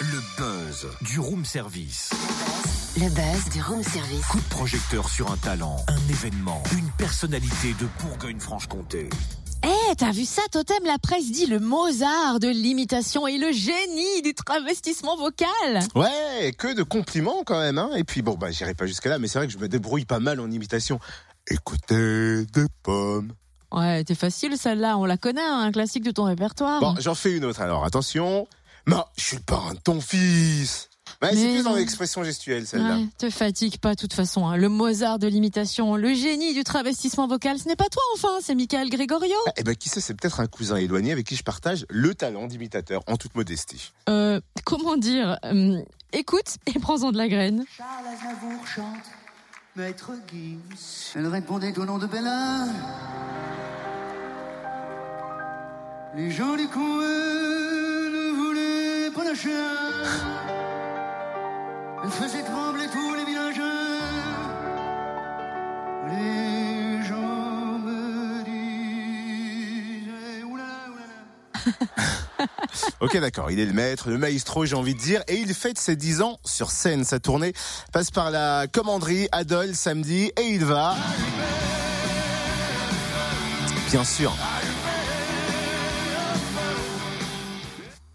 Le buzz du room service. Le buzz du room service. Coup de projecteur sur un talent, un événement, une personnalité de Bourgogne-Franche-Comté. Eh, t'as vu ça, Totem? La presse dit le Mozart de l'imitation et le génie du travestissement vocal. Ouais, que de compliments quand même. Hein. Et puis bon, bah j'irai pas jusque là, mais c'est vrai que je me débrouille pas mal en imitation. Écoutez des pommes. Ouais, t'es facile celle-là, on la connaît, hein, un classique de ton répertoire. Bon, j'en fais une autre alors. Attention. Ma, je suis le parrain de ton fils. Ouais, c'est plus dans non. l'expression gestuelle celle-là. Ouais, te fatigue pas de toute façon. hein. Le Mozart de l'imitation, le génie du travestissement vocal, ce n'est pas toi enfin, c'est Michael Gregorio. Eh ben qui sait, c'est peut-être un cousin éloigné avec qui je partage le talent d'imitateur en toute modestie. Euh, comment dire hum, Écoute et prends-en de la graine. Charles Aznavour chante Maître Gims. Elle répondait au nom de Bella. Les gens du coin ne voulaient pas lâcher. Elle faisait trembler tous les villageois. Les gens me disaient oula, oula. Ok, d'accord, il est le maître, le maestro, j'ai envie de dire, et il fête ses 10 ans sur scène. Sa tournée passe par la commanderie Adol samedi, et il va... Bien sûr.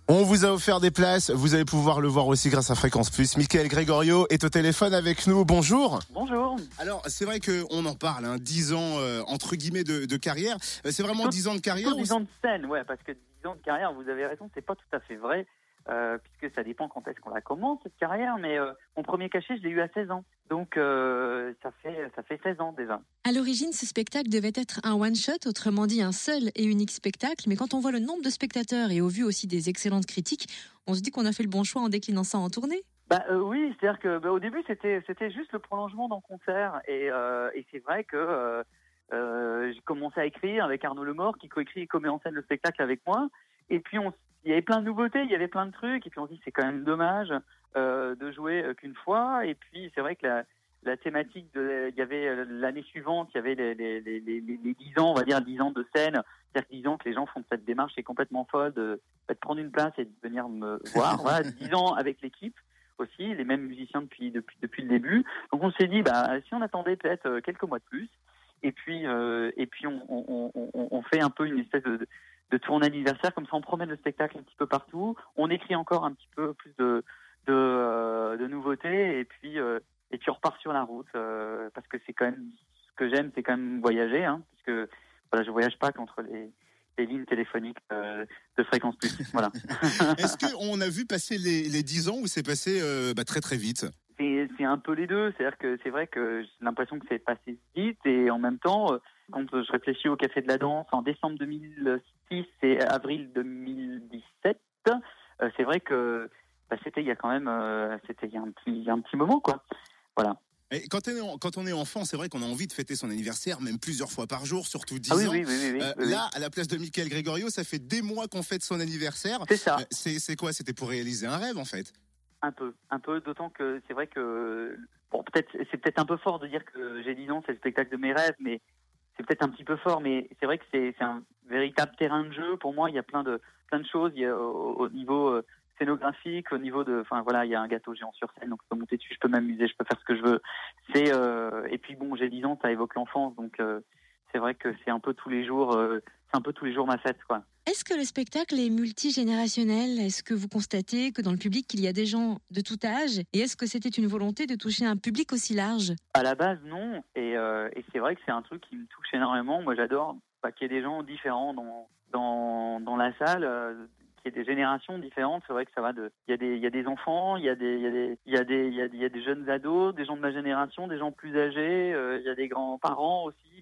On vous a offert des places, vous allez pouvoir le voir aussi grâce à Fréquence Plus. Michael Gregorio est au téléphone avec nous, bonjour. Bonjour. Alors, c'est vrai qu'on en parle, hein, 10 ans euh, entre guillemets de, de carrière. Euh, C'est vraiment Tout- 10 ans de carrière Plutôt ou 10 ans de scène, ouais, parce que 10 ans de carrière, vous avez raison, c'est pas tout à fait vrai, euh, ça dépend quand est-ce qu'on la commence, cette carrière, mais euh, mon premier cachet, je l'ai eu à 16 ans. Donc, euh, ça, fait, ça fait 16 ans déjà. À l'origine, ce spectacle devait être un one-shot, autrement dit un seul et unique spectacle, mais quand on voit le nombre de spectateurs et au vu aussi des excellentes critiques, on se dit qu'on a fait le bon choix en déclinant ça en tournée. Bah euh, oui, c'est-à-dire que bah, au début c'était c'était juste le prolongement d'un concert et, et c'est vrai que j'ai commencé à écrire avec Arnaud Lemort qui coécrit et commet en scène le spectacle avec moi et puis on il y avait plein de nouveautés, il y avait plein de trucs et puis on se dit c'est quand même dommage euh, de jouer euh, qu'une fois et puis c'est vrai que la la thématique de il y avait euh, l'année suivante, il y avait les, les, les, les, les 10 ans, on va dire 10 ans de scène, c'est-à-dire 10 ans que les gens font cette démarche qui est complètement folle de, de prendre une place et de venir me voir. Voilà, 10 ans avec l'équipe aussi, les mêmes musiciens depuis depuis depuis le début. Donc on s'est dit bah si on attendait peut-être euh, quelques mois de plus et puis euh, et puis on, on, on- on fait un peu une espèce de, de tournée anniversaire comme ça on promène le spectacle un petit peu partout, on écrit encore un petit peu plus de de, euh, de nouveautés et puis euh, et puis on repart sur la route euh, parce que c'est quand même ce que j'aime c'est quand même voyager hein puisque voilà je voyage pas qu'entre les les lignes téléphoniques euh, de fréquence plus. Voilà. Est-ce qu'on a vu passer les, les 10 ans ou c'est passé euh, bah, très très vite? C'est un peu les deux. C'est-à-dire que c'est vrai que j'ai l'impression que c'est passé vite et en même temps, quand je réfléchis au Café de la Danse en décembre 2006 et avril 2017, euh, c'est vrai que bah, c'était il y a quand même euh, c'était il y a un petit un moment quoi. Voilà. Et quand, on est, en- quand on est enfant, c'est vrai qu'on a envie de fêter son anniversaire, même plusieurs fois par jour, surtout 10 Ah oui ans. oui oui oui. oui, Euh, oui, oui. là, à la place de Michael Gregorio, ça fait des mois qu'on fête son anniversaire. c'est ça. C'est c'est quoi? C'était pour réaliser un rêve en fait. Un peu, un peu, d'autant que c'est vrai que bon, peut-être c'est peut-être un peu fort de dire que j'ai 10 ans, c'est le spectacle de mes rêves, mais c'est peut-être un petit peu fort, mais c'est vrai que c'est un véritable terrain de jeu. Pour moi, il y a plein de plein de choses. Il y a au, au niveau euh, scénographique, au niveau de, enfin voilà, il y a un gâteau géant sur scène, donc je peux monter dessus, je peux m'amuser, je peux faire ce que je veux. C'est euh, et puis bon, j'ai 10 ans, ça évoque l'enfance, donc euh, c'est vrai que c'est un peu tous les jours, euh, c'est un peu tous les jours ma fête, quoi. Est-ce que le spectacle est multigénérationnel? Est-ce que vous constatez que dans le public, il y a des gens de tout âge? Et est-ce que c'était une volonté de toucher un public aussi large? À la base, non. Et, euh, et c'est vrai que c'est un truc qui me touche énormément. Moi, j'adore bah, qu'il y ait des gens différents dans, dans, dans la salle, euh, qu'il y ait des générations différentes. C'est vrai que ça va de. Il y a des, il y a des enfants, il y a des, il y a des, il y a des, il y a, il y a des jeunes ados, des gens de ma génération, des gens plus âgés. euh, il y a des grands-parents aussi.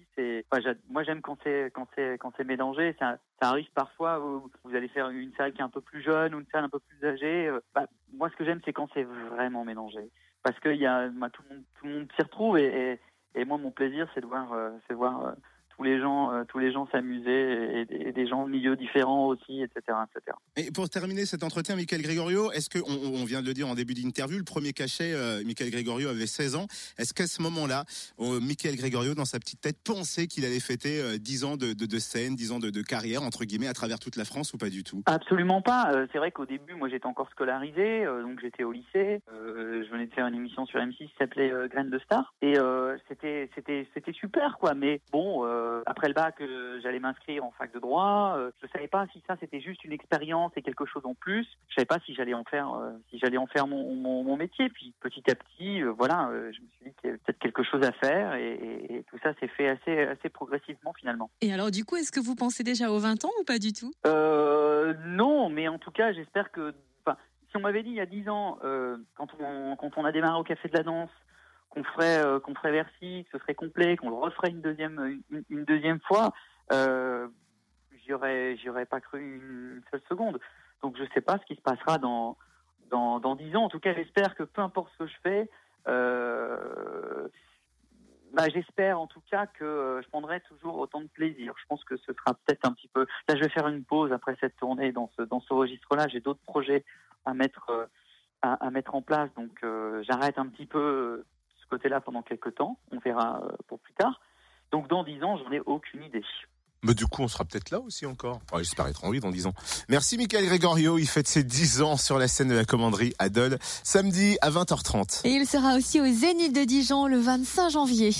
Moi, j'aime quand c'est, quand c'est, quand c'est mélangé. Ça, arrive parfois où vous allez faire une salle qui est un peu plus jeune ou une salle un peu plus âgée. Euh, bah, moi, ce que j'aime, c'est quand c'est vraiment mélangé parce que il y a bah, tout le monde s'y retrouve et, et, et moi mon plaisir c'est de voir euh, c'est voir euh, tous les gens, euh, tous les gens s'amusaient et, et des gens de milieux différents aussi, etc., etc. Et pour terminer cet entretien, Michael Gregorio, est-ce que on, on vient de le dire en début d'interview, le premier cachet, euh, Michael Gregorio avait 16 ans. Est-ce qu'à ce moment-là, euh, Michael Gregorio, dans sa petite tête, pensait qu'il allait fêter euh, 10 ans de, de, de scène, 10 ans de, de carrière entre guillemets à travers toute la France ou pas du tout? Absolument pas. Euh, c'est vrai qu'au début, moi, j'étais encore scolarisé, euh, donc j'étais au lycée. Euh, je venais de faire une émission sur M6 qui s'appelait euh, Graines de Star, et euh, c'était c'était c'était super, quoi. Mais bon, euh, après le bac, euh, j'allais m'inscrire en fac de droit. Euh, je savais pas si ça c'était juste une expérience et quelque chose en plus. Je savais pas si j'allais en faire euh, si j'allais en faire mon, mon, mon métier. Puis petit à petit, euh, voilà, euh, je me suis dit qu'il y avait peut-être quelque chose à faire, et, et- et tout ça s'est fait assez assez progressivement finalement. Et alors, du coup, est-ce que vous pensez déjà aux 20 ans ou pas du tout? Euh, non, mais en tout cas, j'espère que. Si on m'avait dit il y a 10 ans, euh, quand, on, quand on a démarré au Café de la Danse, qu'on ferait, euh, qu'on ferait Versi, que ce serait complet, qu'on le referait une deuxième, une, deuxième fois, euh, j'y aurais, pas cru une seule seconde. Donc, je sais pas ce qui se passera dans, dans, dans 10 ans. En tout cas, j'espère que peu importe ce que je fais, euh, bah, j'espère en tout cas que euh, je prendrai toujours autant de plaisir. Je pense que ce sera peut-être un petit peu. Là, je vais faire une pause après cette tournée dans ce dans ce registre-là. J'ai d'autres projets à mettre euh, à, mettre en place, donc j'arrête un petit peu côté-là pendant quelques temps. On verra euh, pour plus tard. Donc dans dix ans, j'en ai aucune idée. Mais du coup, on sera peut-être là aussi encore. Enfin, J'espère être en vie dans 10 ans. Merci Michael Gregorio, il fête ses 10 ans sur la scène de la commanderie à Dole, samedi à 20h30. Et il sera aussi au Zénith de Dijon le 25 janvier.